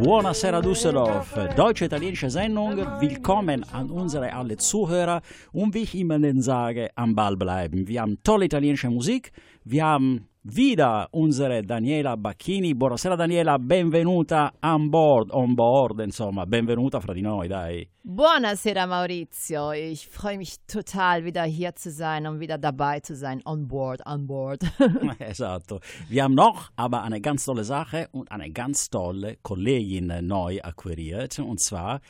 Buonasera Düsseldorf, deutsche-italienische Sendung. Willkommen an unsere alle Zuhörer und wie ich immer sage, am Ball bleiben. Wir haben tolle italienische Musik, wir haben wieder unsere Daniela Bacchini. Buonasera Daniela, benvenuta on board, on board, insomma, benvenuta fra di noi, dai. Buonasera Maurizio, ich freue mich total wieder hier zu sein und wieder dabei zu sein, on board, on board. esatto. Wir haben noch aber eine ganz tolle Sache und eine ganz tolle Kollegin neu akquiriert und zwar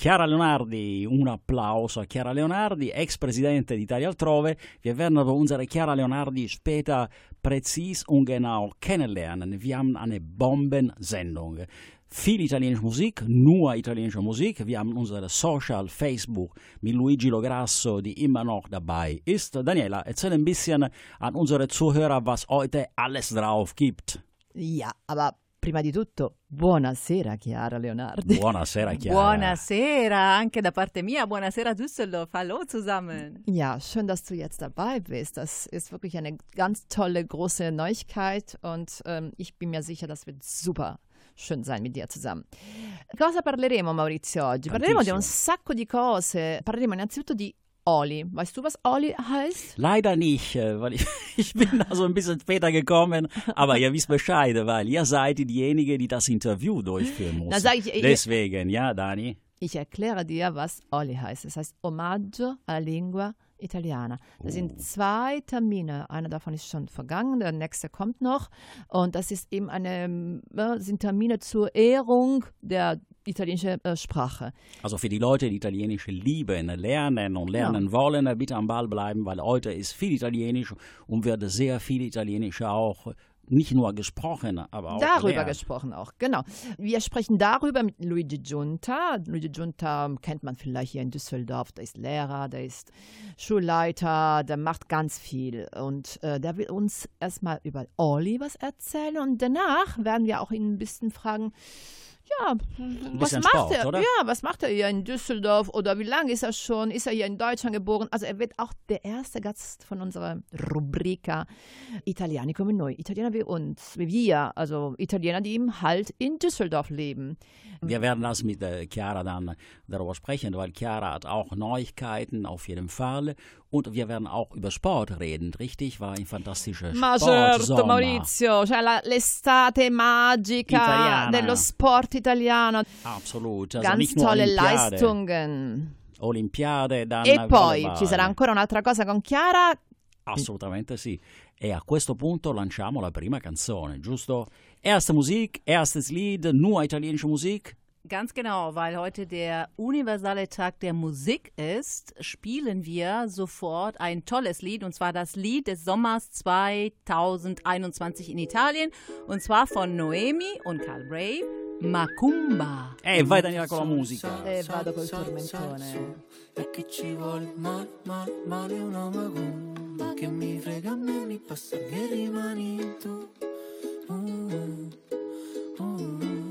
Chiara Leonardi, un applauso a Chiara Leonardi, Ex-Präsidentin d'Italia altrove. Wir werden aber unsere Chiara Leonardi später präzis und genau kennenlernen. Wir haben eine Bombensendung. Viel italienische Musik, nur italienische Musik. Wir haben unsere Social, Facebook mit Luigi Lograsso, die immer noch dabei ist. Daniela, erzähl ein bisschen an unsere Zuhörer, was heute alles drauf gibt. Ja, aber prima di tutto, buonasera Chiara Leonardi. Buonasera Chiara. Buonasera, anche da parte mia. Buonasera Düsseldorf. Hallo zusammen. Ja, schön, dass du jetzt dabei bist. Das ist wirklich eine ganz tolle, große Neuigkeit und ähm, ich bin mir sicher, das wird super schön sein mit dir zusammen. Cosa parleremo Maurizio oggi? Parleremo di un sacco di cose. Parleremo innanzitutto di Oli. Weißt du, was Oli heißt? Leider nicht, äh, weil ich, ich bin da so ein bisschen später gekommen. Aber ihr wisst Bescheid, weil ihr seid diejenige, die das Interview durchführen muss. Deswegen, ja, Dani? Ich erkläre dir, was Oli heißt. Es heißt Omaggio alla Lingua Italiana. Das oh. sind zwei Termine. Einer davon ist schon vergangen, der nächste kommt noch. Und das ist eben eine, äh, sind Termine zur Ehrung der italienischen äh, Sprache. Also für die Leute, die italienische lieben, lernen und lernen ja. wollen, bitte am Ball bleiben, weil heute ist viel Italienisch und wird sehr viel Italienisch auch nicht nur gesprochen, aber auch darüber gelernt. gesprochen auch, genau. Wir sprechen darüber mit Luigi Giunta. Luigi Giunta kennt man vielleicht hier in Düsseldorf. Der ist Lehrer, der ist Schulleiter, der macht ganz viel und äh, der will uns erstmal über Oli was erzählen und danach werden wir auch ihn ein bisschen fragen, ja, was macht Sport, er? Oder? Ja, was macht er hier in Düsseldorf oder wie lange ist er schon? Ist er hier in Deutschland geboren? Also er wird auch der erste Gast von unserer Rubrika Italiani come noi, Italiener wie uns, wie wir, also Italiener, die eben halt in Düsseldorf leben. Wir werden das mit äh, Chiara dann darüber sprechen, weil Chiara hat auch Neuigkeiten auf jeden Fall und wir werden auch über Sport reden, richtig? War ein fantastischer Ma Sport. certo Maurizio, cioè la, l'estate magica Italiana. dello sport italiano. Absolut. Also Ganz nicht nur tolle Olympiade. Leistungen. Olimpiade, dann E poi ci sarà ancora un'altra cosa con Chiara. Assolutamente sì. E a questo punto lanciamo la prima canzone, giusto? Erste Musik, erstes Lied, nur italienische Musik. Ganz genau, weil heute der universale Tag der Musik ist, spielen wir sofort ein tolles Lied und zwar das Lied des Sommers 2021 in Italien und zwar von Noemi und Carl Brave, Macumba. E vai Daniela con la musica. E vado col tormentone. E che ci vuole male, male, male una macumba Che mi frega a me, mi passa che rimani tu Uh, uh.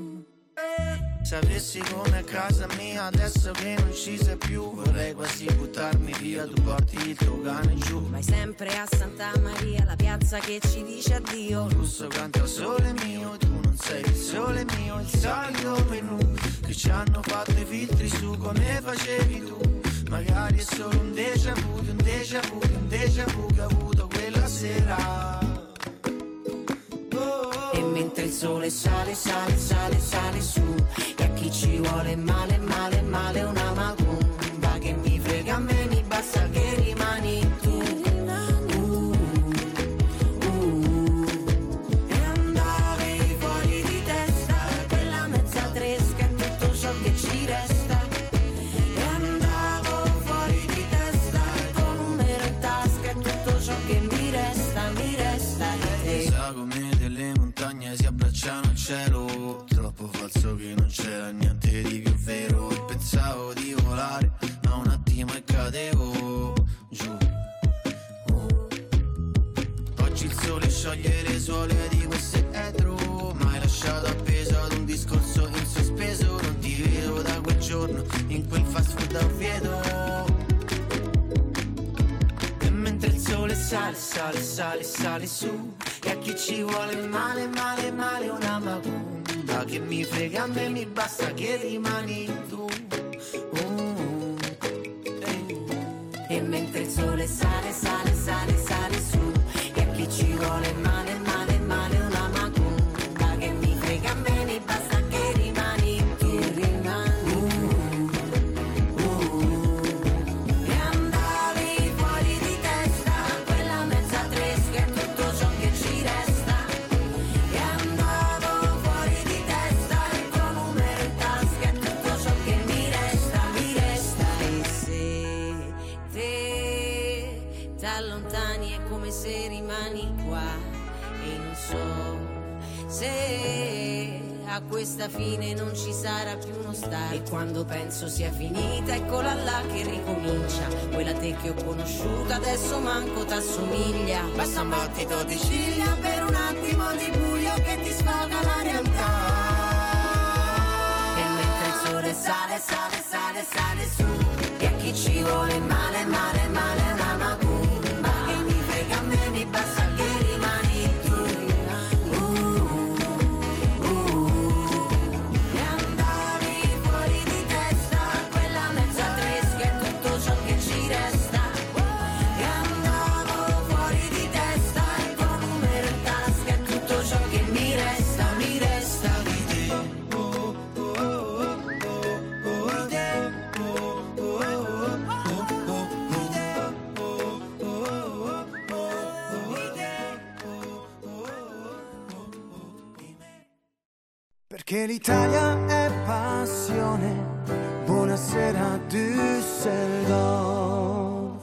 Sapessi come a casa mia adesso che non ci sei più Vorrei quasi buttarmi via, tu porti il tuo cane giù. Vai sempre a Santa Maria, la piazza che ci dice addio. Russo canta sole mio, tu non sei il sole mio Il solito menù che ci hanno fatto i filtri su come facevi tu. Magari è solo un déjà vu, un déjà vu, un déjà vu che ho avuto quella sera. E mentre il sole sale, sale, sale, sale su. E a chi ci vuole male, male, male una macumba Che mi frega a me, mi basta che scioglie le suole di questo etro Ma hai lasciato appeso ad un discorso in sospeso Non ti vedo da quel giorno in quel fast food a Oviedo E mentre il sole sale, sale, sale, sale su E a chi ci vuole male, male, male una macumba che mi frega a me mi basta che rimani tu Uh, eh. E mentre il sole sale, sale, sale, sale su E a chi ci vuole questa fine non ci sarà più uno start. E quando penso sia finita eccola là che ricomincia. Quella te che ho conosciuta adesso manco t'assomiglia. Basta un battito di ciglia per un attimo di buio che ti sfoga la realtà. E mentre il sole sale, sale, sale, sale su. E a chi ci vuole male, male, l'Italia è passione Buonasera Düsseldorf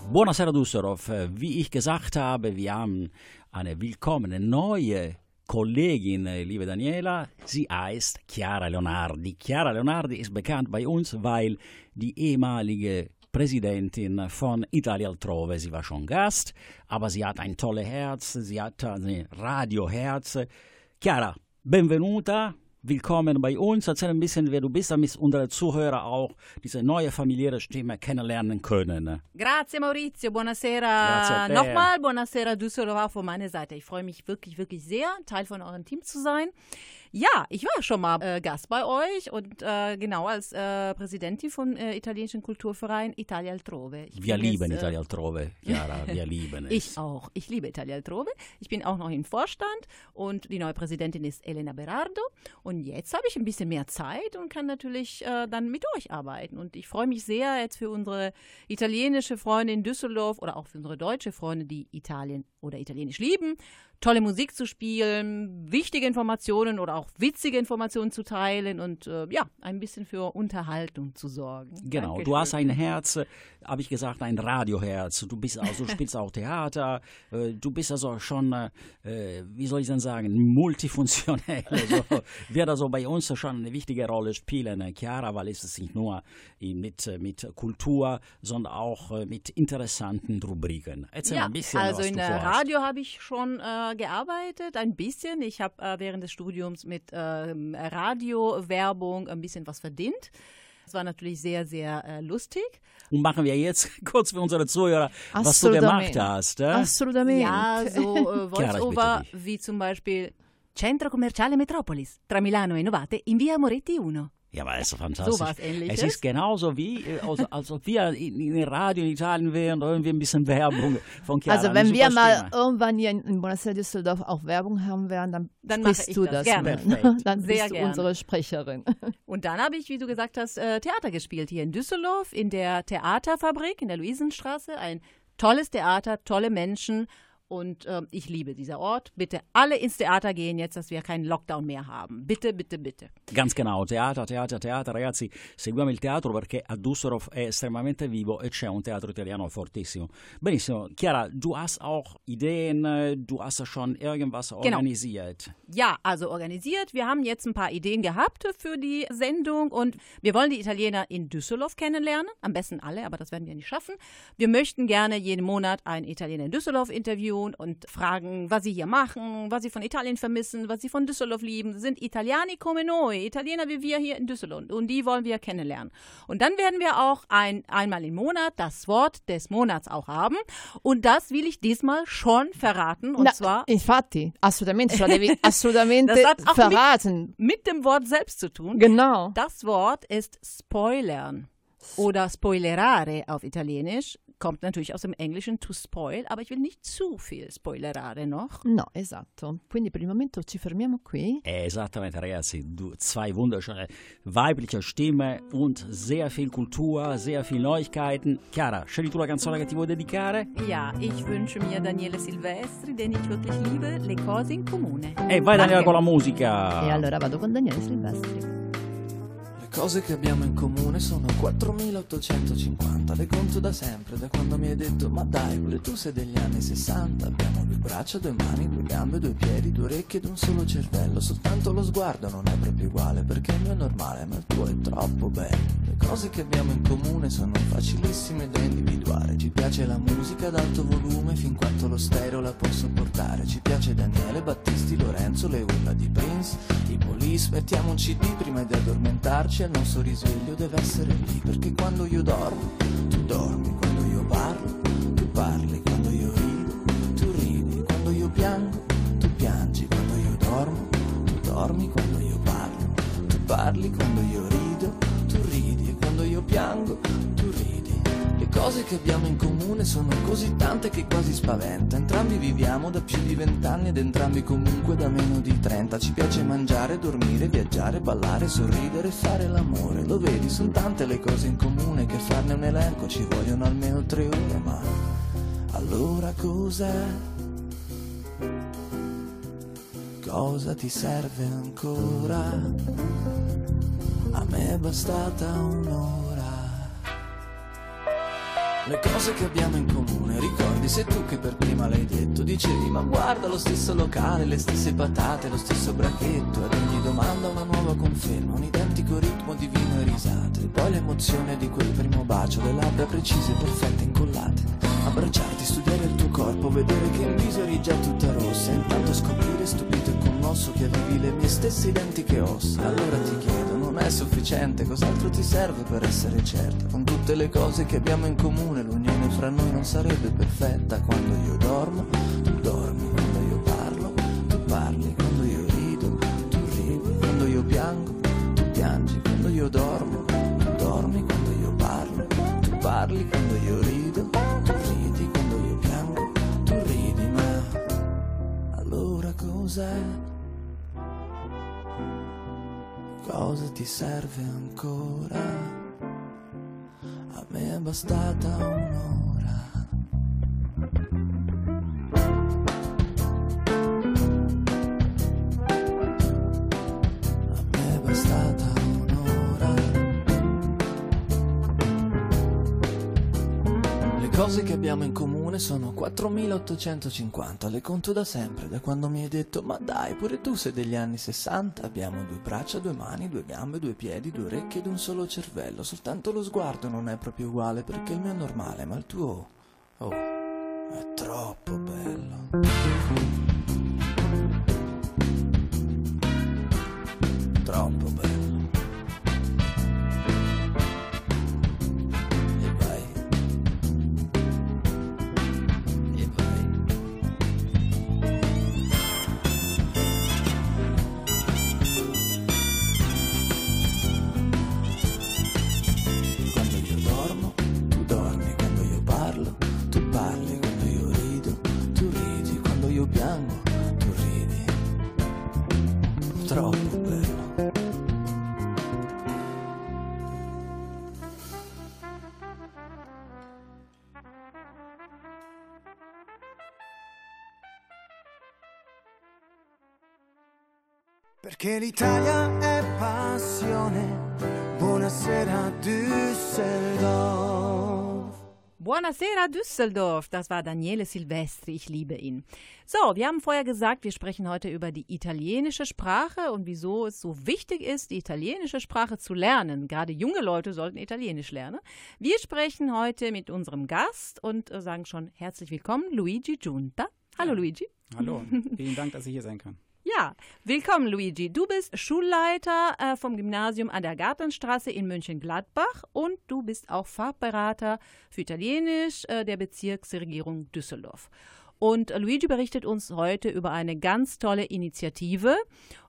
Buonasera Düsseldorf. Wie ich gesagt habe, wir haben eine willkommene neue Kollegin, liebe Daniela. Sie heißt Chiara Leonardi. Chiara Leonardi ist bekannt bei uns, weil die ehemalige Präsidentin von Italia Altrove, sie war schon Gast, aber sie hat ein tolles Herz, sie hat ein Radioherz. Chiara, benvenuta. Willkommen bei uns. Erzähl ein bisschen, wer du bist, damit unsere Zuhörer auch diese neue familiäre Stimme kennenlernen können. Grazie Maurizio, buonasera nochmal, buonasera Düsseldorf von meiner Seite. Ich freue mich wirklich, wirklich sehr, Teil von eurem Team zu sein. Ja, ich war schon mal äh, Gast bei euch und äh, genau als äh, Präsidentin vom äh, italienischen Kulturverein Italia Altrove. Ich Wir lieben jetzt, äh, Italia Altrove, Chiara, wir lieben es. Ich auch. Ich liebe Italia Altrove. Ich bin auch noch im Vorstand und die neue Präsidentin ist Elena Berardo. Und jetzt habe ich ein bisschen mehr Zeit und kann natürlich äh, dann mit euch arbeiten. Und ich freue mich sehr jetzt für unsere italienische Freunde in Düsseldorf oder auch für unsere deutsche Freunde, die Italien oder Italienisch lieben, tolle Musik zu spielen, wichtige Informationen oder auch witzige Informationen zu teilen und äh, ja, ein bisschen für Unterhaltung zu sorgen. Genau, Dankeschön. du hast ein Herz, äh, habe ich gesagt, ein Radioherz. Du bist also, du spielst auch Theater. äh, Du bist also schon, äh, äh, wie soll ich denn sagen, multifunktionell. Also, wird also bei uns schon eine wichtige Rolle spielen. äh, Chiara, weil es ist nicht nur mit, mit Kultur, sondern auch mit interessanten Rubriken. Erzähl Ja, ein bisschen, also was in du der vorhast. Radio habe ich schon äh, gearbeitet, ein bisschen. Ich habe äh, während des Studiums mit ähm, Radiowerbung ein bisschen was verdient. Das war natürlich sehr, sehr äh, lustig. Und machen wir jetzt kurz für unsere Zuhörer, was du gemacht hast. Äh? Assolutamente. Ja, so äh, Voice-Over wie zum Beispiel Centro Commerciale Metropolis tra Milano e Novate in via Moretti 1. Ja, aber es ist fantastisch. Sowas Ähnliches. Es ist genauso wie, äh, als, als ob wir in, in den Radio in Italien wären, da irgendwie ein bisschen Werbung von Chiara. Also wenn wir mal Stimme. irgendwann hier in, in Buonasera Düsseldorf auch Werbung haben werden, dann, Dann ich du das. das. Gerne. Perfekt. Dann Sehr bist du gerne. unsere Sprecherin. Und dann habe ich, wie du gesagt hast, äh, Theater gespielt hier in Düsseldorf in der Theaterfabrik in der Luisenstraße. Ein tolles Theater, tolle Menschen. Und ähm, ich liebe dieser Ort. Bitte alle ins Theater gehen jetzt, dass wir keinen Lockdown mehr haben. Bitte, bitte, bitte. Ganz genau, teatro, teatro, teatro, ragazzi, seguiamo il teatro perché a Düsseldorf è estremamente vivo e c'è un teatro italiano fortissimo. Benissimo, Chiara, du hast auch Ideen, äh, du hast schon irgendwas Genau. organisiert. Ja, also organisiert. Wir haben jetzt ein paar Ideen gehabt für die Sendung und wir wollen die Italiener in Düsseldorf kennenlernen. Am besten alle, aber das werden wir nicht schaffen. Wir möchten gerne jeden Monat einen Italiener in Düsseldorf interviewen Interviewen und fragen, was sie hier machen, was sie von Italien vermissen, was sie von Düsseldorf lieben. Das sind Italiani come noi, Italiener wie wir hier in Düsseldorf. Und die wollen wir kennenlernen. Und dann werden wir auch ein, einmal im Monat das Wort des Monats auch haben. Und das will ich diesmal schon verraten. Und Na, zwar infatti, assolutamente, assolutamente Das hat auch mit- verraten. mit dem Wort selbst zu tun. Genau. Das Wort ist spoilern oder spoilerare auf Italienisch. Kommt natürlich aus dem Englischen to spoil, aber ich will nicht zu viel spoilerare noch. No, esatto. Quindi per il momento ci fermiamo qui. Esattamente, ragazzi. Du, zwei wunderschöne weibliche Stimme und sehr viel Kultur, sehr viel Neuigkeiten. Chiara, scegli tu la canzone che ti vuoi dedicare? Ja, ich wünsche mir Daniele Silvestri, den ich wirklich liebe, Le cose in comune. E vai Daniela con la musica. E allora vado con Daniele Silvestri. Cose che abbiamo in comune sono 4850, le conto da sempre, da quando mi hai detto ma dai, pure tu sei degli anni 60, abbiamo due braccia, due mani, due gambe, due piedi, due orecchie ed un solo cervello, soltanto lo sguardo non è proprio uguale, perché il mio è normale, ma il tuo è troppo bello. Le cose che abbiamo in comune sono facilissime da individuare, ci piace la musica ad alto volume fin quanto lo stereo la può sopportare, ci piace Daniele, Battisti, Lorenzo, le urla di Prince, i police, mettiamo un cd prima di addormentarci il nostro risveglio deve essere lì, perché quando io dormo, tu dormi, quando io parlo, tu parli, quando io rido, tu ridi, quando io piango, tu piangi, quando io dormo, tu dormi, quando io parlo, tu parli, quando io rido, tu ridi quando io piango, cose che abbiamo in comune sono così tante che quasi spaventa. Entrambi viviamo da più di vent'anni ed entrambi comunque da meno di trenta. Ci piace mangiare, dormire, viaggiare, ballare, sorridere fare l'amore. Lo vedi, sono tante le cose in comune che farne un elenco ci vogliono almeno tre ore, ma allora cos'è? Cosa ti serve ancora? A me è bastata un'ora. Le cose che abbiamo in comune, ricordi, sei tu che per prima l'hai detto, dicevi ma guarda lo stesso locale, le stesse patate, lo stesso bracchetto, ad ogni domanda una nuova conferma, un identico ritmo di vino e risate, poi l'emozione di quel primo bacio, le labbra precise, perfette, incollate, abbracciarti, studiare il tuo corpo, vedere che in viso eri già tutta rossa, e intanto scoprire stupito e commosso che avevi le mie stesse identiche ossa, allora ti chiedo, non è sufficiente, cos'altro ti serve per essere certa? Con tutte le cose che abbiamo in comune, l'unione fra noi non sarebbe perfetta. Quando io dormo, tu dormi, quando io parlo, tu parli, quando io rido, tu ridi, quando io piango, tu piangi, quando io dormo, tu dormi, quando io parlo, tu parli, quando io rido, tu ridi, quando io piango, tu ridi, ma allora cos'è? Cosa ti serve ancora? A me è bastata un'ora. A cose che abbiamo in comune sono 4850, le conto da sempre, da quando mi hai detto ma dai, pure tu sei degli anni 60, abbiamo due braccia, due mani, due gambe, due piedi, due orecchie ed un solo cervello, soltanto lo sguardo non è proprio uguale perché il mio è normale, ma il tuo, oh, è troppo bello. Perché l'Italia è passione. Buonasera Düsseldorf. Buonasera Düsseldorf, das war Daniele Silvestri, ich liebe ihn. So, wir haben vorher gesagt, wir sprechen heute über die italienische Sprache und wieso es so wichtig ist, die italienische Sprache zu lernen. Gerade junge Leute sollten Italienisch lernen. Wir sprechen heute mit unserem Gast und äh, sagen schon herzlich willkommen, Luigi Giunta. Hallo Luigi. Hallo, vielen Dank, dass ich hier sein kann. Ja, willkommen Luigi. Du bist Schulleiter äh, vom Gymnasium an der Gartenstraße in Mönchengladbach und du bist auch Fachberater für Italienisch äh, der Bezirksregierung Düsseldorf. Und Luigi berichtet uns heute über eine ganz tolle Initiative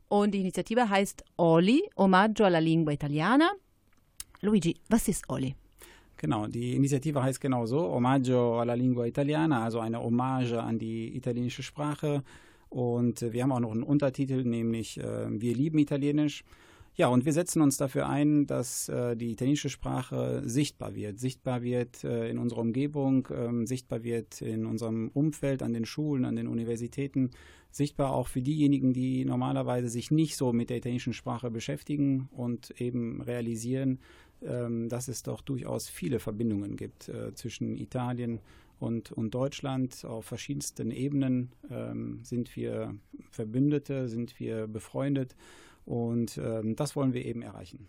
und die Initiative heißt Oli, Omaggio alla Lingua Italiana. Luigi, was ist Oli? Genau, die Initiative heißt genau so, Omaggio alla Lingua Italiana, also eine Hommage an die italienische Sprache. Und äh, wir haben auch noch einen Untertitel, nämlich äh, Wir lieben Italienisch. Ja, und wir setzen uns dafür ein, dass äh, die italienische Sprache sichtbar wird, sichtbar wird äh, in unserer Umgebung, ähm, sichtbar wird in unserem Umfeld, an den Schulen, an den Universitäten, sichtbar auch für diejenigen, die normalerweise sich nicht so mit der italienischen Sprache beschäftigen und eben realisieren, ähm, dass es doch durchaus viele Verbindungen gibt äh, zwischen Italien und, und Deutschland. Auf verschiedensten Ebenen ähm, sind wir Verbündete, sind wir befreundet und ähm, das wollen wir eben erreichen.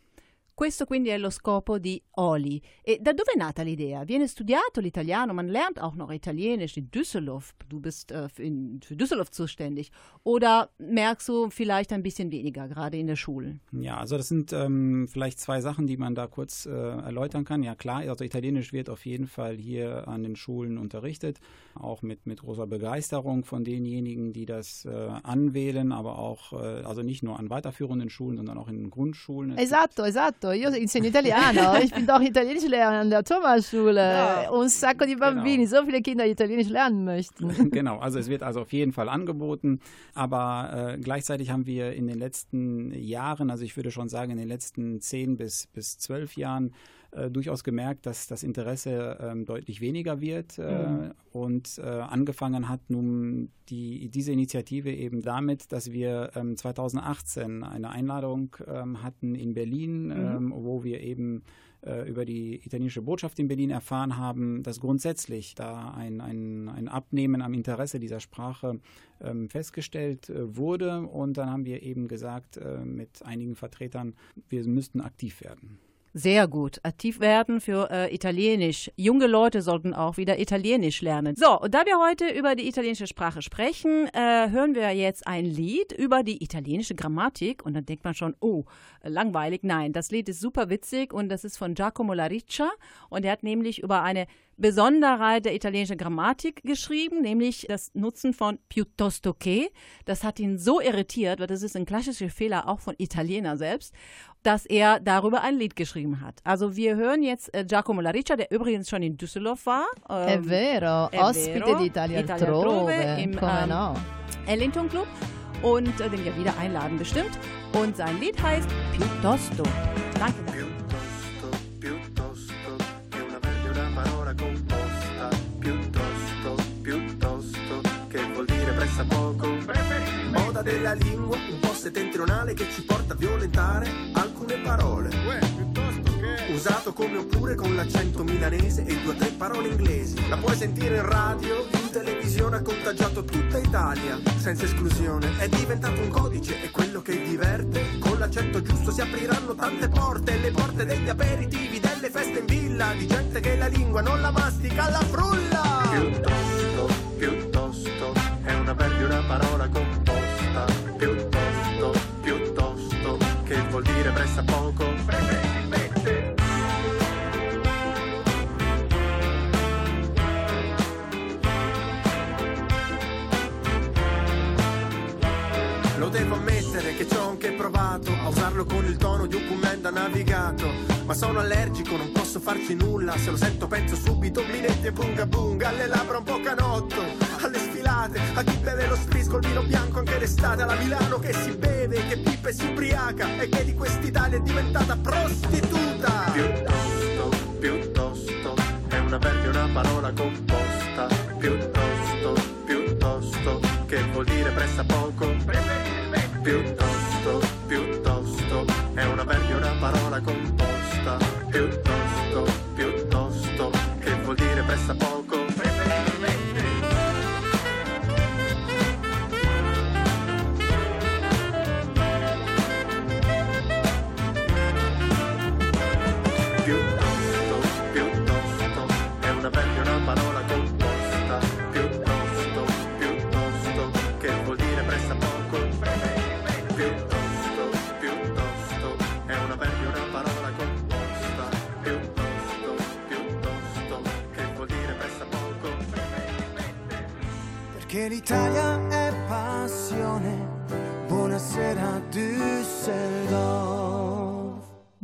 Questo quindi è lo scopo di Oli. E da dove è nata l'idea? Viene studiato l'italiano, man lernt auch noch Italienisch in Düsseldorf. Du bist äh, für, in, für Düsseldorf zuständig. Oder merkst du vielleicht ein bisschen weniger, gerade in der Schule? Ja, also das sind ähm, vielleicht zwei Sachen, die man da kurz äh, erläutern kann. Ja klar, also Italienisch wird auf jeden Fall hier an den Schulen unterrichtet, auch mit, mit großer Begeisterung von denjenigen, die das äh, anwählen, aber auch, äh, also nicht nur an weiterführenden Schulen, sondern auch in Grundschulen. Es gibt- Esatto, esatto. Io insegno italiano. ich bin doch Italienisch lernen an der Thomasschule. Ja. Und un sacco di bambini, so viele Kinder Italienisch lernen möchten. genau, also es wird also auf jeden Fall angeboten, aber äh, gleichzeitig haben wir in den letzten Jahren, also ich würde schon sagen in den letzten zehn bis, bis zwölf Jahren, äh, durchaus gemerkt, dass das Interesse ähm, deutlich weniger wird äh, und äh, angefangen hat nun die, diese Initiative eben damit, dass wir ähm, 2018 eine Einladung ähm, hatten in Berlin, ähm, wo wir eben äh, über die italienische Botschaft in Berlin erfahren haben, dass grundsätzlich da ein, ein, ein Abnehmen am Interesse dieser Sprache ähm, festgestellt äh, wurde. Und dann haben wir eben gesagt äh, mit einigen Vertretern, wir müssten aktiv werden. Sehr gut. Aktiv werden für äh, Italienisch. Junge Leute sollten auch wieder Italienisch lernen. So, und da wir heute über die italienische Sprache sprechen, äh, hören wir jetzt ein Lied über die italienische Grammatik. Und dann denkt man schon, oh, langweilig. Nein, das Lied ist super witzig und das ist von Giacomo Lariccia. Und er hat nämlich über eine Besonderheit der italienischen Grammatik geschrieben, nämlich das Nutzen von piuttosto che. Das hat ihn so irritiert, weil das ist ein klassischer Fehler auch von Italiener selbst, dass er darüber ein Lied geschrieben hat. Also wir hören jetzt äh, Giacomo Lariccia, der übrigens schon in Düsseldorf war. È ähm, vero, è ospite di Italia Italia altrove im, come ähm, no. Ellington Club und äh, den wir wieder einladen bestimmt. Und sein Lied heißt Piuttosto. Danke. danke. Della lingua, un po' settentrionale che ci porta a violentare alcune parole. Usato come oppure con l'accento milanese e due o tre parole inglesi. La puoi sentire in radio, in televisione, ha contagiato tutta Italia, senza esclusione. È diventato un codice, è quello che diverte. Con l'accento giusto si apriranno tante porte, le porte degli aperitivi, delle feste in villa, di gente che la lingua non la mastica, la frulla. Piuttosto, piuttosto, è una verbi una parola composta. Piuttosto, piuttosto, che vuol dire pressa poco. Preferibilmente. Lo devo ammettere che ci ho anche provato a usarlo con il tono di un commenda navigato. Ma sono allergico, non posso farci nulla. Se lo sento penso subito minetti e bunga bunga. Alle labbra un po' canotto, alle sfilate. A chi beve lo spritz col vino bianco anche d'estate. Alla Milano che si beve, che pippe si ubriaca. E che di quest'Italia è diventata prostituta. Piuttosto, piuttosto, è una verbi una parola composta. Piuttosto, piuttosto, che vuol dire pressa poco. Piuttosto, piuttosto, è una verbi una parola composta. Piuttosto, piuttosto, che vuol dire pressa poco. interessa poco. Piuttosto piuttosto è una avverbio una parola composta. Piuttosto piuttosto che vuol dire pressa poco. Perché l'Italia è passione. Buonasera Düsseldorf.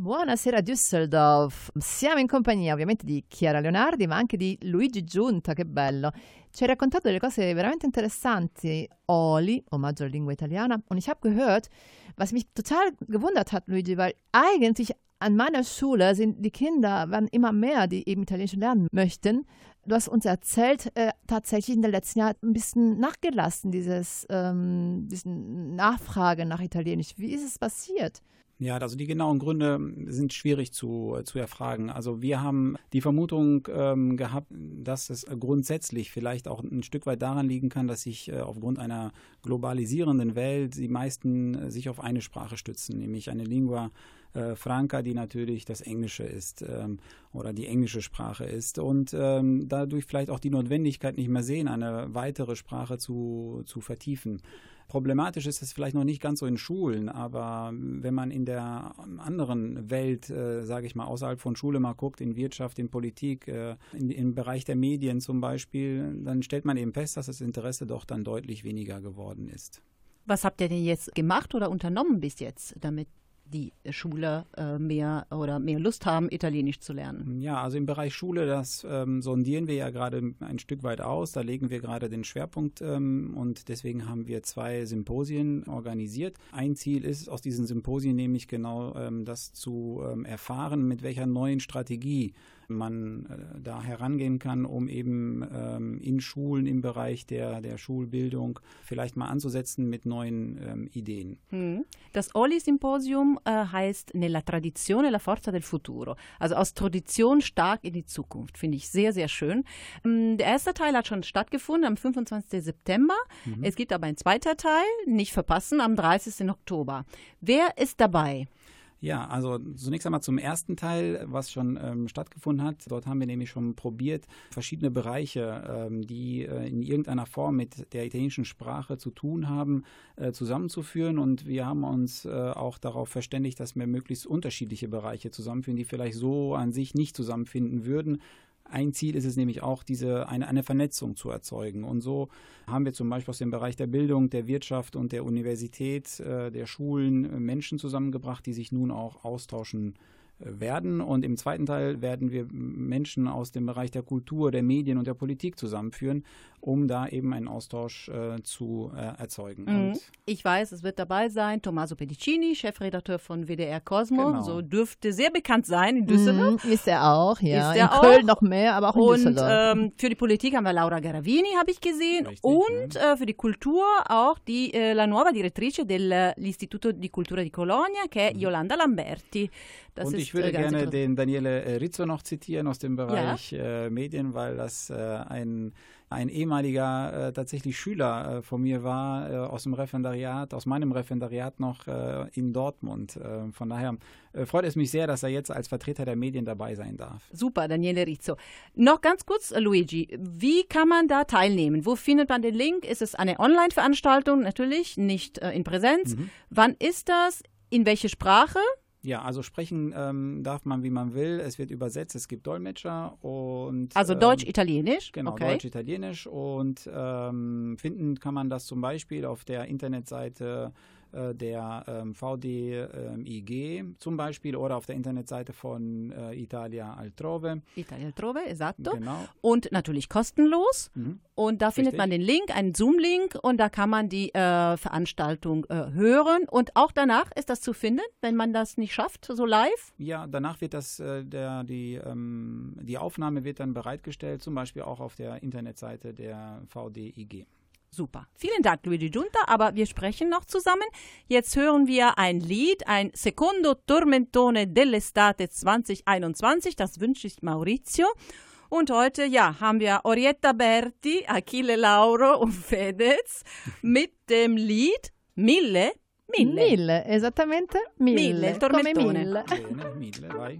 Buonasera Düsseldorf. Siamo in compagnia ovviamente di Chiara Leonardi, ma anche di Luigi Giunta, che bello. Ci hai raccontato delle cose veramente interessanti. Oli, omaggio alla lingua italiana. Und ich habe gehört, was mich total gewundert hat, Luigi, weil eigentlich an meiner Schule sind die Kinder, werden immer mehr, die eben Italienisch lernen möchten. Du hast uns erzählt, äh, tatsächlich in den letzten Jahren ein bisschen nachgelassen, dieses, ähm, diesen Nachfrage nach Italienisch. Wie ist es passiert? Ja, also die genauen Gründe sind schwierig zu, zu erfragen. Also wir haben die Vermutung ähm, gehabt, dass es grundsätzlich vielleicht auch ein Stück weit daran liegen kann, dass sich äh, aufgrund einer globalisierenden Welt die meisten äh, sich auf eine Sprache stützen, nämlich eine Lingua äh, Franca, die natürlich das Englische ist ähm, oder die englische Sprache ist und ähm, dadurch vielleicht auch die Notwendigkeit nicht mehr sehen, eine weitere Sprache zu, zu vertiefen. Problematisch ist es vielleicht noch nicht ganz so in Schulen, aber wenn man in der anderen Welt, äh, sage ich mal, außerhalb von Schule mal guckt, in Wirtschaft, in Politik, äh, in, im Bereich der Medien zum Beispiel, dann stellt man eben fest, dass das Interesse doch dann deutlich weniger geworden ist. Was habt ihr denn jetzt gemacht oder unternommen bis jetzt, damit die Schüler äh, mehr oder mehr Lust haben, Italienisch zu lernen? Ja, also im Bereich Schule, das ähm, sondieren wir ja gerade ein Stück weit aus. Da legen wir gerade den Schwerpunkt ähm, und deswegen haben wir zwei Symposien organisiert. Ein Ziel ist aus diesen Symposien nämlich genau ähm, das zu ähm, erfahren, mit welcher neuen Strategie man äh, da herangehen kann, um eben ähm, in Schulen im Bereich der, der Schulbildung vielleicht mal anzusetzen mit neuen ähm, Ideen. Hm. Das Oli-Symposium äh, heißt Nella tradizione la forza del futuro. Also aus Tradition stark in die Zukunft. Finde ich sehr, sehr schön. Ähm, Der erste Teil hat schon stattgefunden am 25. September. Es gibt aber ein zweiter Teil, nicht verpassen, am 30. Oktober. Wer ist dabei? Ja, also zunächst einmal zum ersten Teil, was schon ähm, stattgefunden hat. Dort haben wir nämlich schon probiert, verschiedene Bereiche, ähm, die äh, in irgendeiner Form mit der italienischen Sprache zu tun haben, äh, zusammenzuführen. Und wir haben uns äh, auch darauf verständigt, dass wir möglichst unterschiedliche Bereiche zusammenführen, die vielleicht so an sich nicht zusammenfinden würden. Ein Ziel ist es nämlich auch, diese, eine, eine Vernetzung zu erzeugen. Und so haben wir zum Beispiel aus dem Bereich der Bildung, der Wirtschaft und der Universität, äh, der Schulen äh, Menschen zusammengebracht, die sich nun auch austauschen werden. Und im zweiten Teil werden wir Menschen aus dem Bereich der Kultur, der Medien und der Politik zusammenführen, um da eben einen Austausch äh, zu äh, erzeugen. Mhm. Und Ich weiß, es wird dabei sein Tommaso Pedicini, Chefredakteur von WDR Cosmo. Genau. So dürfte sehr bekannt sein in Düsseldorf. Mhm, ist er auch, ja. Ist er in Köln auch. noch mehr, aber auch in Und Düsseldorf. ähm, für die Politik haben wir Laura Garavini, habe ich gesehen. Richtig, und äh, für die Kultur auch die äh, la nuova direttrice dell'Istituto di Cultura di Colonia, che è Yolanda Lamberti. Das und ist, ich würde gerne den Daniele äh, Rizzo noch zitieren aus dem Bereich äh, Medien, weil das äh, ein, ein ehemaliger äh, tatsächlich Schüler äh, von mir war äh, aus dem Referendariat, aus meinem Referendariat noch in Dortmund. Von daher freut es mich sehr, dass er jetzt als Vertreter der Medien dabei sein darf. Super, Daniele Rizzo. Noch ganz kurz, Luigi, wie kann man da teilnehmen? Wo findet man den Link? Ist es eine Online-Veranstaltung? Natürlich, nicht in Präsenz. Mhm. Wann ist das? In welche Sprache? Ja, also sprechen ähm, darf man, wie man will. Es wird übersetzt, es gibt Dolmetscher und Also ähm, Deutsch, Italienisch? Genau, okay. Deutsch, Italienisch und ähm, finden kann man das zum Beispiel auf der Internetseite der ähm, VDIG zum Beispiel oder auf der Internetseite von äh, Italia Altrove. Italia Altrove, esatto. Genau. Und natürlich kostenlos. Mhm. Und da findet Richtig. man den Link, einen Zoom-Link, und da kann man die äh, Veranstaltung äh, hören. Und auch danach ist das zu finden, wenn man das nicht schafft, so live. Ja, danach wird das, äh, der, die, ähm, die Aufnahme wird dann bereitgestellt, zum Beispiel auch auf der Internetseite der VDIG. Super. Vielen Dank, Luigi Giunta. Aber wir sprechen noch zusammen. Jetzt hören wir ein Lied, ein Secondo Tormentone dell'estate 2021. Das wünscht sich Maurizio. Und heute, ja, haben wir Orietta Berti, Achille Lauro und Fedez mit dem Lied Mille, Mille. Mille, esattamente mille. Mille, il tormentone. mille. Bene, mille, vai.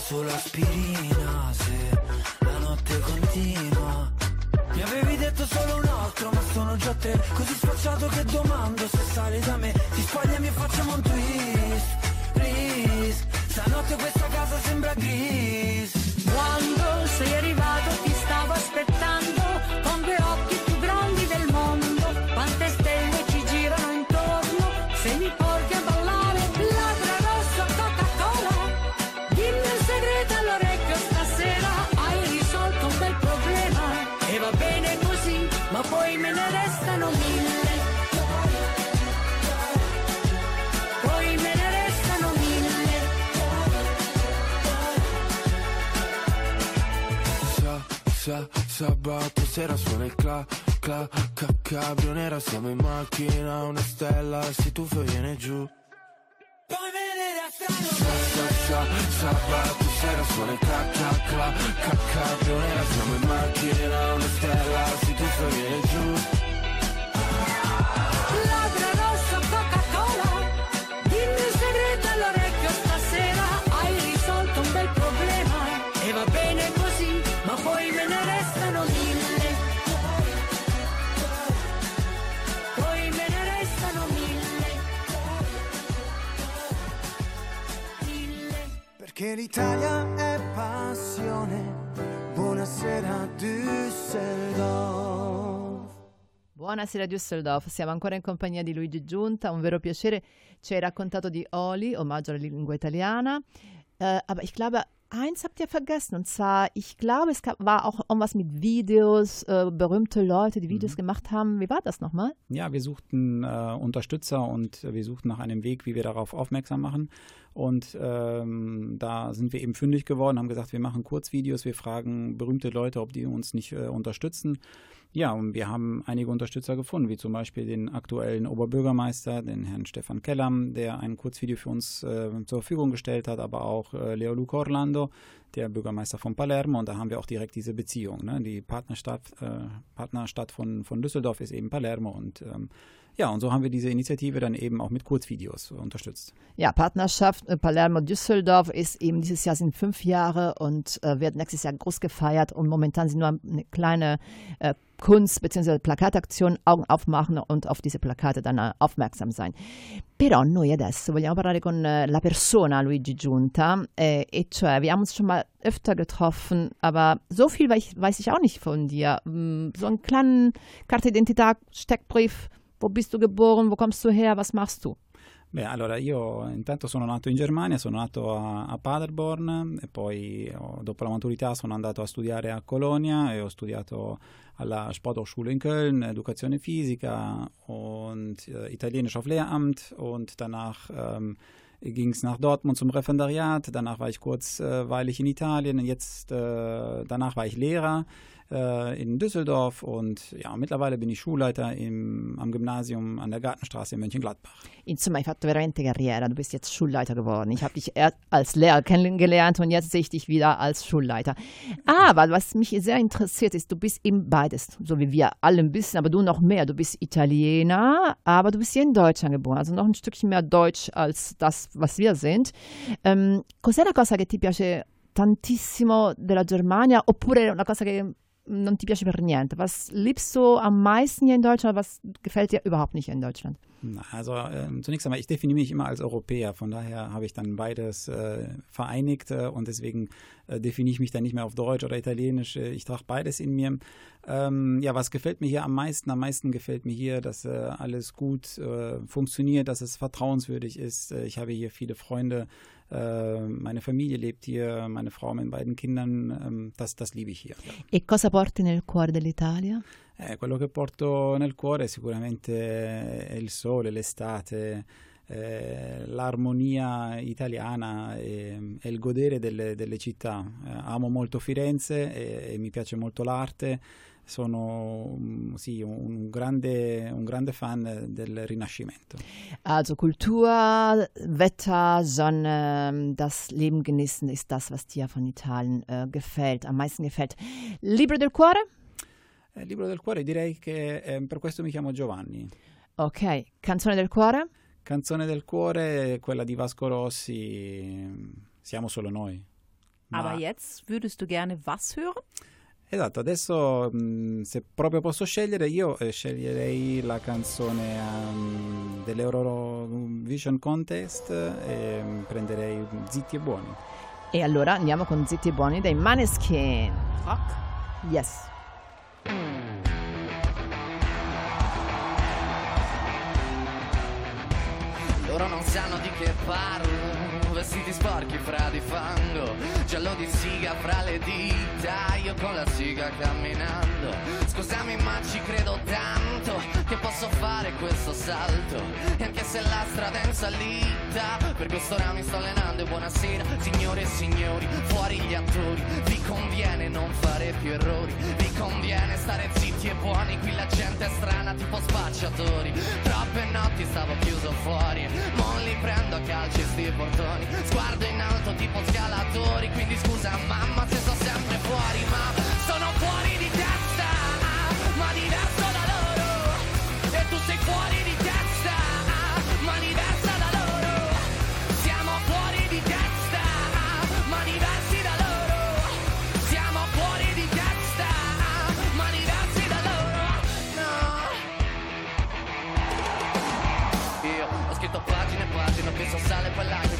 solo aspirina Se la notte continua. Mi avevi detto solo un altro ma sono già te. Così sfacciato che domando se sali da me. Ti spogliami e facciamo un twist, please. Stanotte questa casa sembra gris. Quando sei arrivato ti stavo aspettando sabato sera suona il cla, cla, ca, cabrio nera Siamo in macchina, una stella, si tuffa e viene giù. Sa, sa, sa, sabato sera suona il cla, cla, cla, ca, cabrio nera Siamo in macchina, una stella, si tuffa e viene giù Perché l'Italia è passione. Buonasera Düsseldorf. Buonasera Düsseldorf, siamo ancora in compagnia di Luigi Giunta, un vero piacere. Ci hai raccontato di Oli, omaggio alla lingua italiana. Äh, aber ich glaube, eins habt ihr vergessen, und zwar, ich glaube, es gab, war auch irgendwas mit Videos, äh, berühmte Leute, die Videos gemacht haben. Wie war das nochmal? Ja, wir suchten äh, Unterstützer und wir suchten nach einem Weg, wie wir darauf aufmerksam machen. Und ähm, da sind wir eben fündig geworden, haben gesagt, wir machen Kurzvideos, wir fragen berühmte Leute, ob die uns nicht äh, unterstützen. Ja, und wir haben einige Unterstützer gefunden, wie zum Beispiel den aktuellen Oberbürgermeister, den Herrn Stefan Kellam, der ein Kurzvideo für uns äh, zur Verfügung gestellt hat, aber auch äh, Leo Luca Orlando, der Bürgermeister von Palermo. Und da haben wir auch direkt diese Beziehung. Ne? Die Partnerstadt, äh, Partnerstadt von, von Düsseldorf ist eben Palermo. Und ähm, ja, und so haben wir diese Initiative dann eben auch mit Kurzvideos unterstützt. Ja, Partnerschaft äh, Palermo-Düsseldorf ist eben dieses Jahr sind fünf Jahre und äh, wird nächstes Jahr groß gefeiert und momentan sind nur eine kleine äh, Kunst- bzw. Plakataktion, Augen aufmachen und auf diese Plakate dann äh, aufmerksam sein. Però noi adesso vogliamo parlare con äh, la persona Luigi Giunta, äh, e cioè wir haben uns schon mal öfter getroffen, aber so viel weiß ich, weiß ich auch nicht von dir. Mm, So einen kleinen Karte Identità, Steckbrief, wo bist du geboren, wo kommst du her, was machst du? Beh, allora io intanto sono nato in Germania, sono nato a, a Paderborn e poi ho- dopo la maturità sono andato a studiare a Colonia e ho studiato alla Sporthochschule in Köln Educazione Fisica und äh, Italienisch auf Lehramt und danach ähm, ging es nach Dortmund zum Referendariat, danach war ich kurzweilig in Italien, jetzt äh, danach war ich Lehrer äh, in Düsseldorf und ja, mittlerweile bin ich Schulleiter im, am Gymnasium an der Gartenstraße in Mönchengladbach. Insomma, hai fatto veramente carriera. Du bist jetzt Schulleiter geworden. Ich habe dich als Lehrer kennengelernt und jetzt sehe ich dich wieder als Schulleiter. Aber was mich sehr interessiert ist, du bist eben beides, so wie wir alle ein bisschen, aber du noch mehr. Du bist Italiener, aber du bist hier in Deutschland geboren, also noch ein Stückchen mehr Deutsch als das, was wir sind. Ähm, cos'è la cosa che ti piace tantissimo della Germania oppure una cosa che non ti piace per niente? Was liebst du am meisten hier in Deutschland? Was gefällt dir überhaupt nicht in Deutschland? Also ähm, zunächst einmal, ich definiere mich immer als Europäer, von daher habe ich dann beides äh, vereinigt äh, und deswegen äh, definiere ich mich dann nicht mehr auf Deutsch oder Italienisch. Äh, ich trage beides in mir. Ähm, ja, was gefällt mir hier am meisten? Am meisten gefällt mir hier, dass äh, alles gut äh, funktioniert, dass es vertrauenswürdig ist. Ich habe hier viele Freunde. Äh, meine Familie lebt hier, meine Frau mit beiden Kindern. Ähm, das, das liebe ich hier. E cosa porti nel cuore dell'Italia? Eh, quello che porto nel cuore sicuramente è il sole, l'estate, eh, l'armonia italiana e, e il godere delle, delle città. Eh, amo molto Firenze e, e mi piace molto l'arte. Sono mm, sì, un, grande, un grande fan del Rinascimento. Also Kultur, Wetter, Sonne, das Leben genießen ist das, was dir von Italien äh, gefällt, am meisten gefällt. Libro del cuore? Eh, libro del cuore direi che eh, per questo mi chiamo Giovanni. Ok. Canzone del cuore? Canzone del cuore, quella di Vasco Rossi, Siamo solo noi. Ma- Aber jetzt würdest du gerne was hören? Esatto, adesso mh, se proprio posso scegliere, io eh, sceglierei la canzone ehm, dell'Eurovision Contest e mh, prenderei Zitti e Buoni. E allora andiamo con Zitti e Buoni dei Maneskin. Rock? Yes. Loro non sanno di che parlo Vestiti sporchi fra di fango Giallo di siga fra le dita. Io con la siga camminando. Scusami ma ci credo tanto Che posso fare questo salto. E anche se la strada è in salita Per quest'ora mi sto allenando E buonasera signore e signori. Fuori gli attori Vi conviene non fare più errori. Vi conviene stare zitti e buoni Qui la gente è strana tipo spacciatori. Troppe notti stavo chiuso fuori Mo li prendo a calci sti portoni. Sguardo in alto tipo scalatori Quindi scusa mamma se sto sempre fuori Ma sono fuori di testa Ma diverso da loro. E tu sei fuori di testa Ma diversa da loro. Siamo fuori di testa Ma diversi da loro. Siamo fuori di testa Ma diversi da loro. No. Io ho scritto pagine e pagine, ho visto sale poi lacrime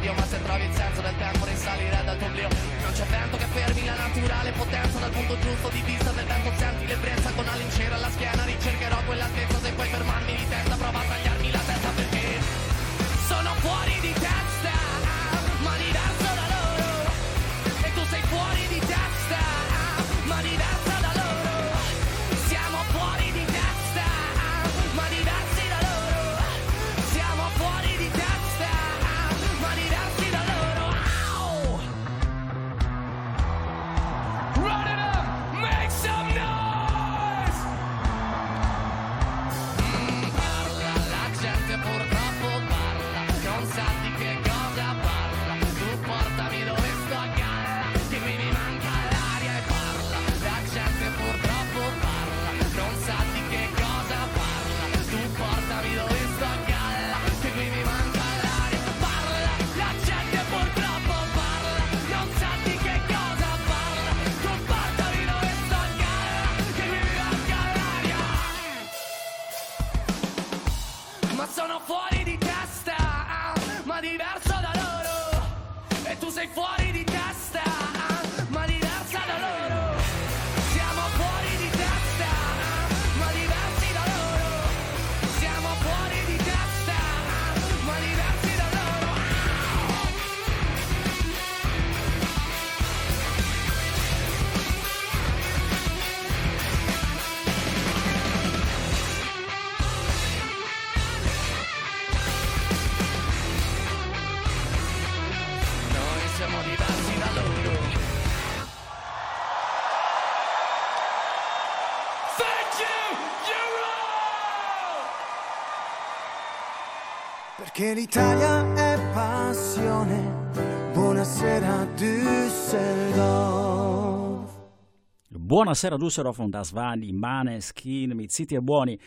Dio Ma se trovi il senso del tempo risalire dal tuo oblio. Non c'è vento che fermi la naturale potenza Dal punto giusto di vista del vento. Senti l'ebbrezza Con la lincera alla schiena ricercherò quell'altezza Se puoi fermarmi di testa. Prova a tagliarmi Perché l'Italia è passione. Buonasera Düsseldorf. Buonasera Düsseldorf und das waren die Maneskin mit City e Buoni.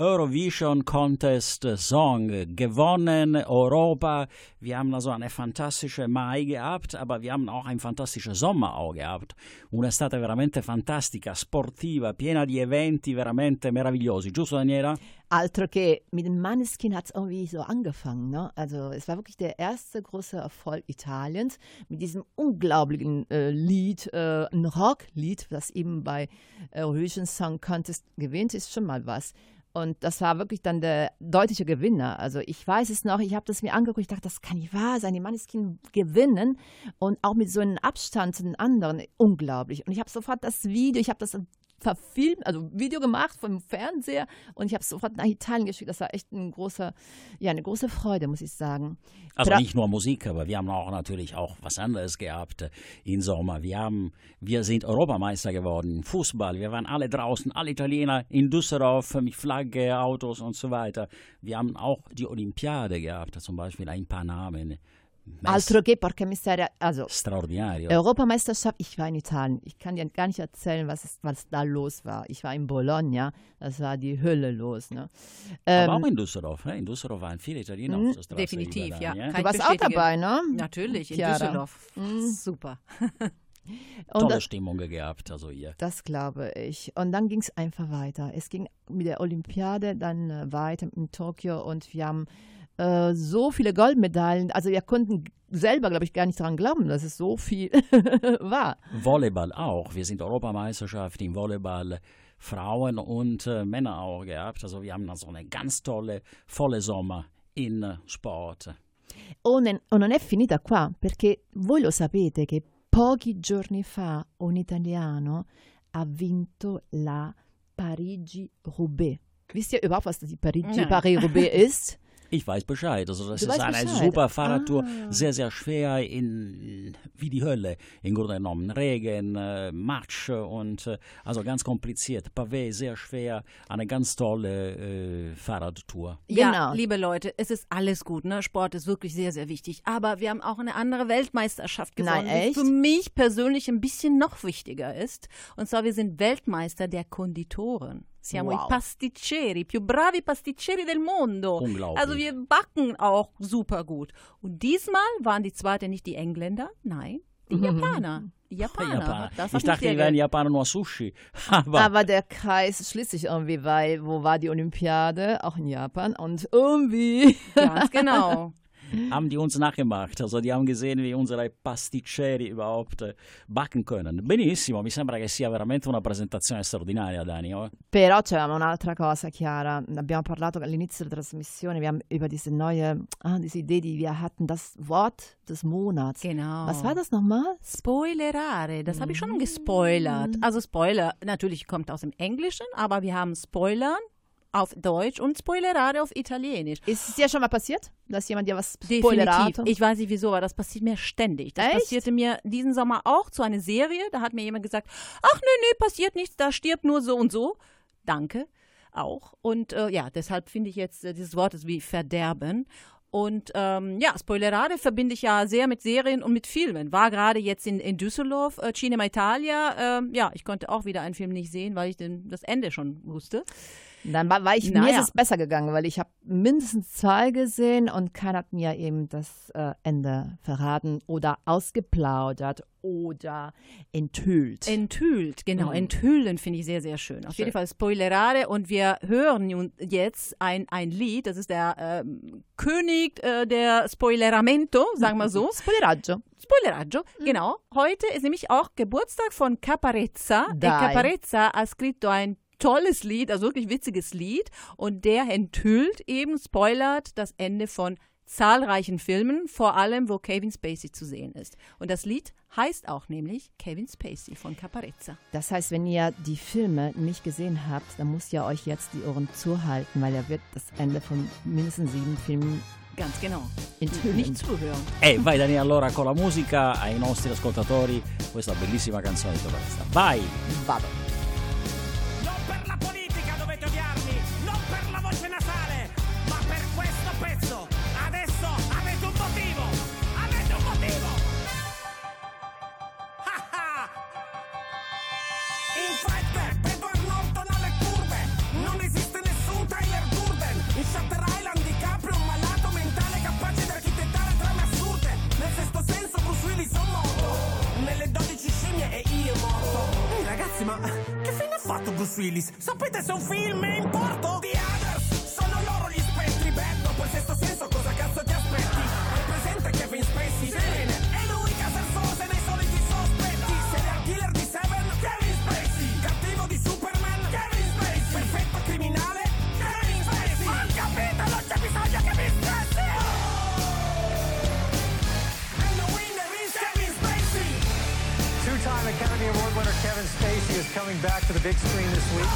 Eurovision Contest Song gewonnen, Europa. Wir haben also eine fantastische Mai gehabt, aber wir haben auch einen fantastischen Sommer auch gehabt. Un'estate veramente fantastica, sportiva, piena di eventi veramente meravigliosi, giusto Daniela? Altro che mit dem Maneskin hat es irgendwie so angefangen. Ne? Also es war wirklich der erste große Erfolg Italiens mit diesem unglaublichen äh, Lied, äh, ein Rocklied, das eben bei Eurovision Song Contest gewinnt, ist schon mal was. Und das war wirklich dann der deutliche Gewinner. Also ich weiß es noch, ich habe das mir angeguckt, ich dachte, das kann nicht wahr sein, die Maneskin gewinnen und auch mit so einem Abstand zu den anderen, unglaublich. Und ich habe sofort das Video, ich habe das verfilmt, also Video gemacht vom Fernseher und ich habe es sofort nach Italien geschickt. Das war echt ein großer, ja, eine große Freude, muss ich sagen. Also Tra- nicht nur Musik, aber wir haben auch natürlich auch was anderes gehabt äh, im Sommer. Wir haben, wir sind Europameister geworden im Fußball. Wir waren alle draußen, alle Italiener in Düsseldorf mit Flagge, Autos und so weiter. Wir haben auch die Olympiade gehabt, zum Beispiel ein paar Namen. Altro che, porca miseria, also Straordinario. Europameisterschaft, ich war in Italien. Ich kann dir gar nicht erzählen, was, ist, was da los war. Ich war in Bologna, das war die Hölle los. Ne? aber auch Ähm, in Düsseldorf. Ne? In Düsseldorf waren viele Italiener Mhm, auf der Straße. Definitiv, überall, ja. du Kann warst auch dabei, ne? Natürlich, in Chiara. Düsseldorf. Mhm. Super. Und Tolle das, Stimmung gehabt, also hier. das glaube ich. Und dann ging es einfach weiter. Es ging mit der Olympiade dann äh, weiter in Tokio und wir haben äh, so viele Goldmedaillen. Also wir konnten selber, glaube ich, gar nicht daran glauben, dass es so viel war. Volleyball auch. Wir sind Europameisterschaft im Volleyball. Frauen und äh, Männer auch gehabt. Also wir haben also eine ganz tolle, volle Sommer in äh, Sport. Oh, ne- oh, non è finita qua, perché voi lo sapete che pochi giorni fa un italiano ha vinto la Parigi-Roubaix. Wisst ihr überhaupt, was die Parigi- Nein. Paris-Roubaix ist? Ich weiß Bescheid. Also das Du ist eine Bescheid. super Fahrradtour, Ah. sehr, sehr schwer in wie die Hölle. Im Grunde genommen Regen, äh, Matsch und äh, also ganz kompliziert. Pavé, sehr schwer. Eine ganz tolle äh, Fahrradtour. Ja, Genau. liebe Leute, es ist alles gut, ne? Sport ist wirklich sehr, sehr wichtig. Aber wir haben auch eine andere Weltmeisterschaft gewonnen, Nein, echt? die für mich persönlich ein bisschen noch wichtiger ist. Und zwar, wir sind Weltmeister der Konditoren. Siamo Wow. i pasticceri, più bravi pasticceri del mondo. Unglaublich. Also wir backen auch super gut. Und diesmal waren die zweite nicht die Engländer, nein, die Japaner. Die Japaner. Japaner. Das Ich dachte, die wären Japaner nur Sushi. Aber, Aber der Kreis schließt sich irgendwie, weil wo war die Olympiade? Auch in Japan. Und irgendwie. Ganz genau. haben die uns nachgemacht. Also die haben gesehen, wie unsere pasticceri überhaupt äh, backen können. Benissimo, mi sembra che sia veramente una presentazione straordinaria, Dani. oh. Però c'è un'altra cosa, Chiara. Abbiamo parlato all'inizio della trasmissione, wir haben über diese neue, ah, diese Idee, die wir hatten, das Wort des Monats. Genau. Was war das nochmal? Spoilerare, das habe ich schon gespoilert. Also Spoiler natürlich kommt aus dem Englischen, aber wir haben Spoilern auf Deutsch und Spoilerare auf Italienisch. Ist es dir schon mal passiert, dass jemand dir was spoilert? Definitiv. Ich weiß nicht wieso, aber das passiert mir ständig. Das Echt? passierte mir diesen Sommer auch zu einer Serie. Da hat mir jemand gesagt, ach nö, nö, passiert nichts, da stirbt nur so und so. Danke. Auch. Und äh, ja, deshalb finde ich jetzt äh, dieses Wort ist wie Verderben. Und ähm, ja, Spoilerare verbinde ich ja sehr mit Serien und mit Filmen. War gerade jetzt in, in Düsseldorf, äh, Cinema Italia. ähm, ja, ich konnte auch wieder einen Film nicht sehen, weil ich den, das Ende schon wusste. Dann war, war ich, mir Naja. ist es besser gegangen, weil ich habe mindestens zwei gesehen und keiner hat mir eben das äh, Ende verraten oder ausgeplaudert oder enthüllt. Enthüllt, genau. Mhm. Enthüllen finde ich sehr, sehr schön. Auf jeden Fall Spoilerare und wir hören nun jetzt ein, ein Lied, das ist der ähm, König äh, der Spoileramento, sagen wir so. Spoileraggio. Spoileraggio, genau. Heute ist nämlich auch Geburtstag von Caparezza. E Dai. Caparezza ha scritto ein tolles Lied, also wirklich witziges Lied und der enthüllt eben, spoilert das Ende von zahlreichen Filmen, vor allem wo Kevin Spacey zu sehen ist. Und das Lied heißt auch nämlich Kevin Spacey von Caparezza. Das heißt, wenn ihr die Filme nicht gesehen habt, dann müsst ihr euch jetzt die Ohren zuhalten, weil er wird das Ende von mindestens sieben Filmen Ganz genau. enthüllen. Nicht zuhören. E vai Dani allora con la musica ai nostri ascoltatori questa bellissima canzone di Caparezza. Vai! Vado. Willis. Sapete se un film è in porto? The Others, Kevin Spacey is coming back to the big screen this week.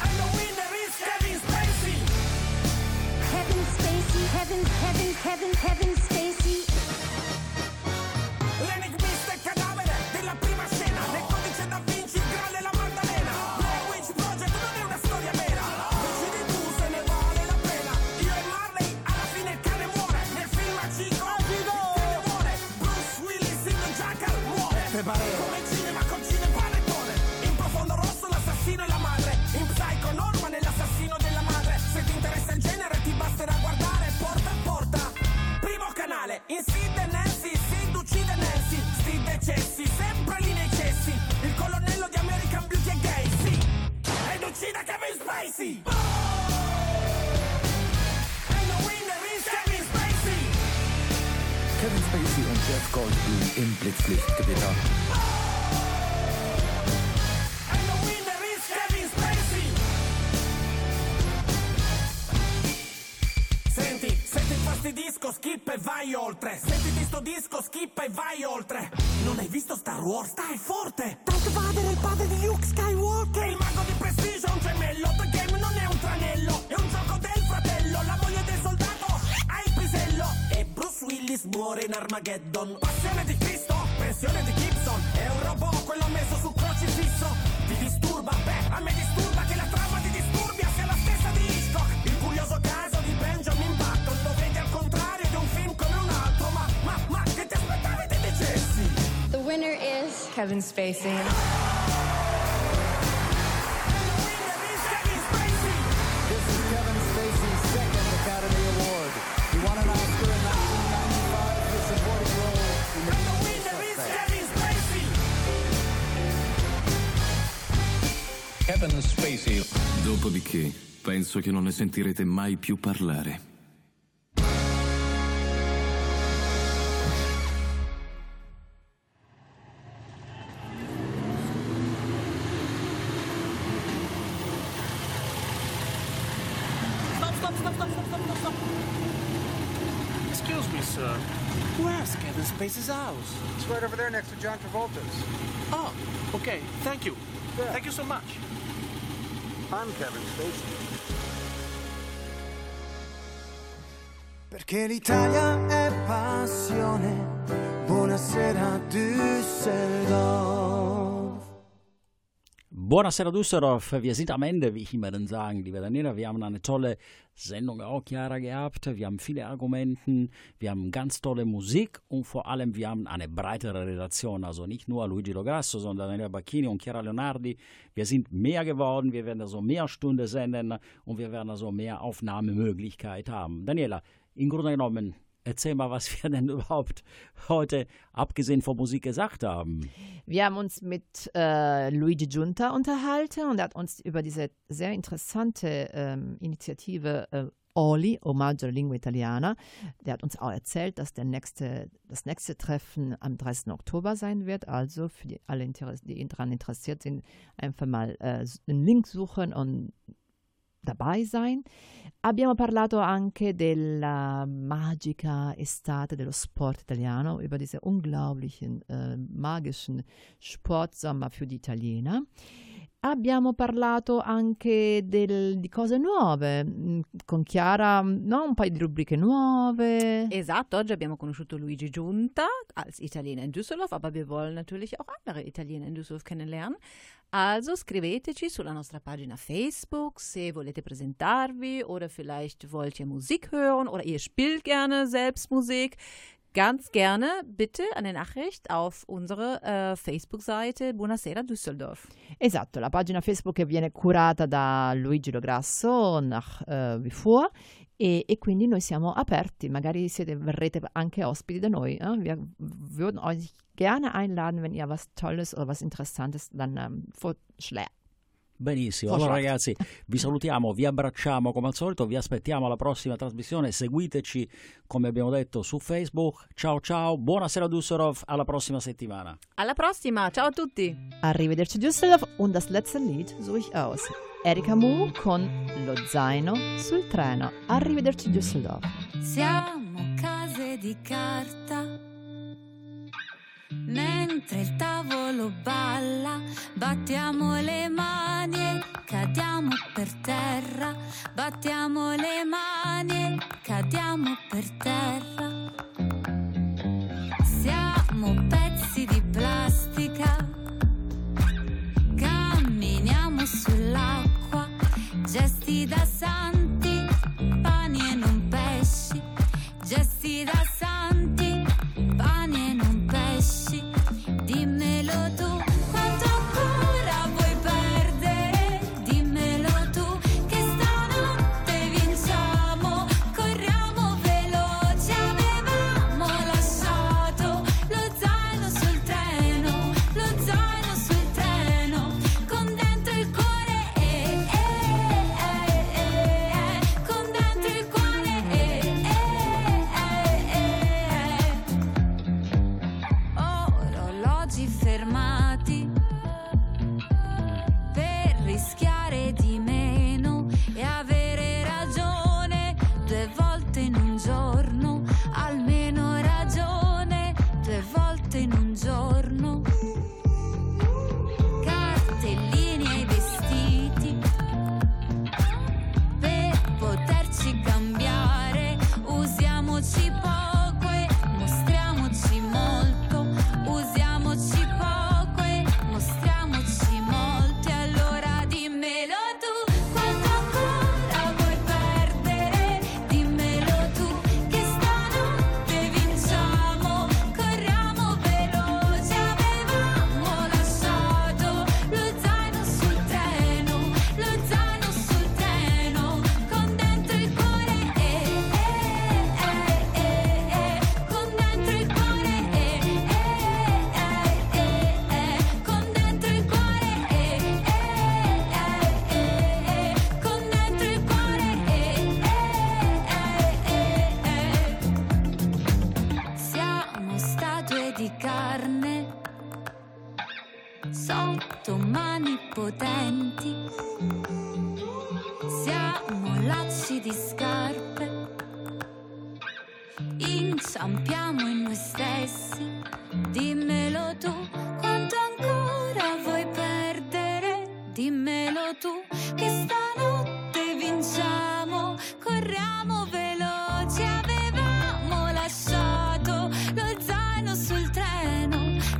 And the winner is Kevin Spacey. Kevin Spacey, Kevin, Kevin, Kevin, Kevin Spacey. Vai oltre. Sentiti sto disco, skip e vai oltre. Non hai visto Star Wars? Stai forte! Darth Vader è il padre di Luke Skywalker. Il mago di prestigio è un gemello. The Game non è un tranello, è un gioco del fratello. La moglie del soldato ha il pisello. E Bruce Willis muore in Armageddon. Passione di Cristo, pensione di Gibson. È un robot, quello messo sul crocifisso. Ti disturba? Beh, a me disturba che la winner is Kevin Spacey. This is Kevin Spacey's second Academy Award. He won an Oscar in 1995 for supporting role in The Kevin Spacey. Dopodiché, penso che non ne sentirete mai più parlare. John Travolta's. Oh, okay. Thank you. Thank you so much. I'm Kevin Spacey. Perché l'Italia è passione. Buonasera Düsseldorf. Buonasera Düsseldorf, wir sind am Ende, wie ich immer dann sagen, liebe Daniela. Wir haben eine tolle Sendung auch, Chiara, gehabt. Wir haben viele Argumenten, wir haben ganz tolle Musik und vor allem wir haben eine breitere Relation. Also nicht nur Luigi Lograsso, sondern Daniela Bacchini und Chiara Leonardi. Wir sind mehr geworden, wir werden also mehr Stunden senden und wir werden also mehr Aufnahmemöglichkeit haben. Daniela, im Grunde genommen, erzähl mal, was wir denn überhaupt heute, abgesehen von Musik, gesagt haben. Wir haben uns mit äh, Luigi Giunta unterhalten und er hat uns über diese sehr interessante ähm, Initiative äh, Oli, Omaggio alla Lingua Italiana, der hat uns auch erzählt, dass der nächste, das nächste Treffen am 30. Oktober sein wird. Also für die, alle, die daran interessiert sind, einfach mal äh, einen Link suchen und dabei sein. Abbiamo parlato anche della magica estate dello sport italiano, über diese unglaublichen äh, magischen Sportsommer für die Italiener. Abbiamo parlato anche del- di cose nuove, mm, con Chiara, no? un paio di rubriche nuove. Esatto, oggi abbiamo conosciuto Luigi Giunta als Italiener in Düsseldorf, aber wir wollen natürlich auch andere Italiener in Düsseldorf kennenlernen. Also scriveteci sulla nostra pagina Facebook se volete presentarvi oder vielleicht wollt ihr Musik hören oder ihr spielt gerne selbst Musik. Ganz gerne bitte eine Nachricht auf unsere äh, Facebook-Seite Buonasera Düsseldorf. Esatto, la pagina Facebook che viene curata da Luigi Lograsso nach eh, wie vor e, e quindi noi siamo aperti, magari siete, verrete anche ospiti da noi. eh? Wir würden euch gerne einladen, wenn ihr was Tolles oder was Interessantes dann ähm, vorschlägt. Benissimo, allora ragazzi vi salutiamo, vi abbracciamo come al solito, vi aspettiamo alla prossima trasmissione, seguiteci come abbiamo detto su Facebook, ciao ciao, buonasera Düsseldorf, alla prossima settimana. Alla prossima, ciao a tutti! Arrivederci Düsseldorf und das letzte Lied suche aus. Erika Mu con Lo zaino sul treno. Arrivederci Düsseldorf. Siamo case di carta. Mentre il tavolo balla, battiamo le mani e cadiamo per terra. Battiamo le mani e cadiamo per terra. Siamo pezzi di plastica. Camminiamo sull'acqua, gesti da santi, pani e non pesci, gesti da santi,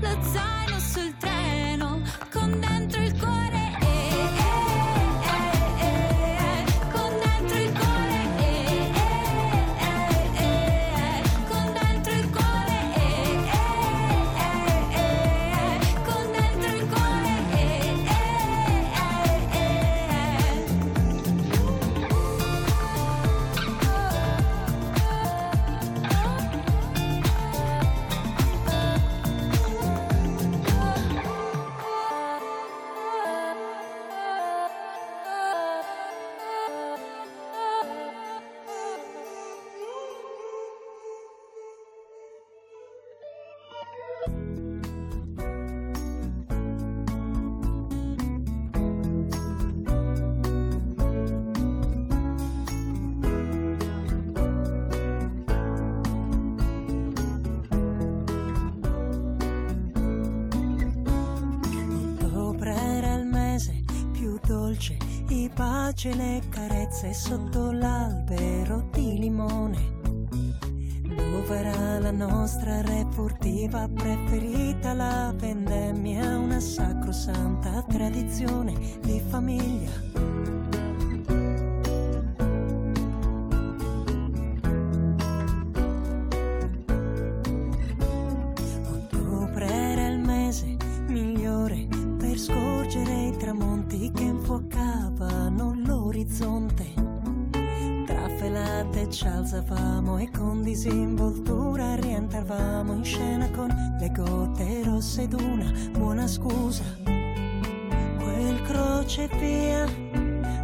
lo zaino sul treno, con le carezze sotto l'albero di limone. Dove era la nostra repurtiva preferita, la vendemmia, una sacrosanta tradizione di famiglia. Alzavamo e con disinvoltura rientravamo in scena con le gote rosse d'una buona scusa. Quel crocevia,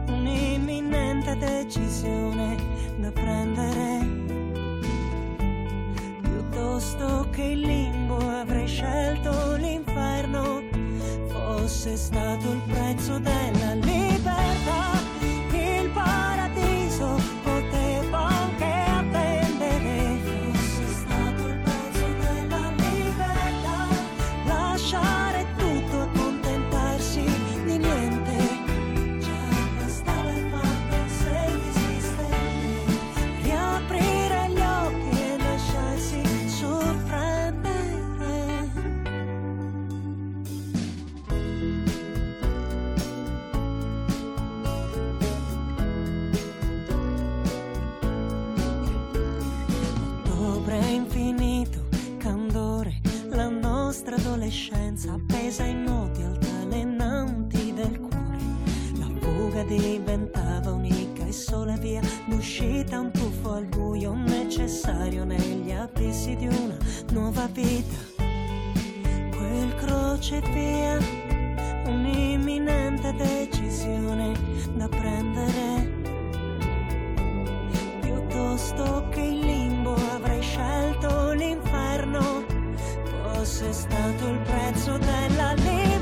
un'imminente decisione da prendere. Piuttosto che il limbo avrei scelto l'inferno, fosse stato il prezzo della l'adolescenza appesa ai nodi altalenanti del cuore. La fuga diventava unica e sola via d'uscita, un tuffo al buio necessario negli abissi di una nuova vita. Quel crocevia, un'imminente decisione da prendere. Piuttosto che il limbo avrei scelto l'inferno fosse stato il prezzo della legge.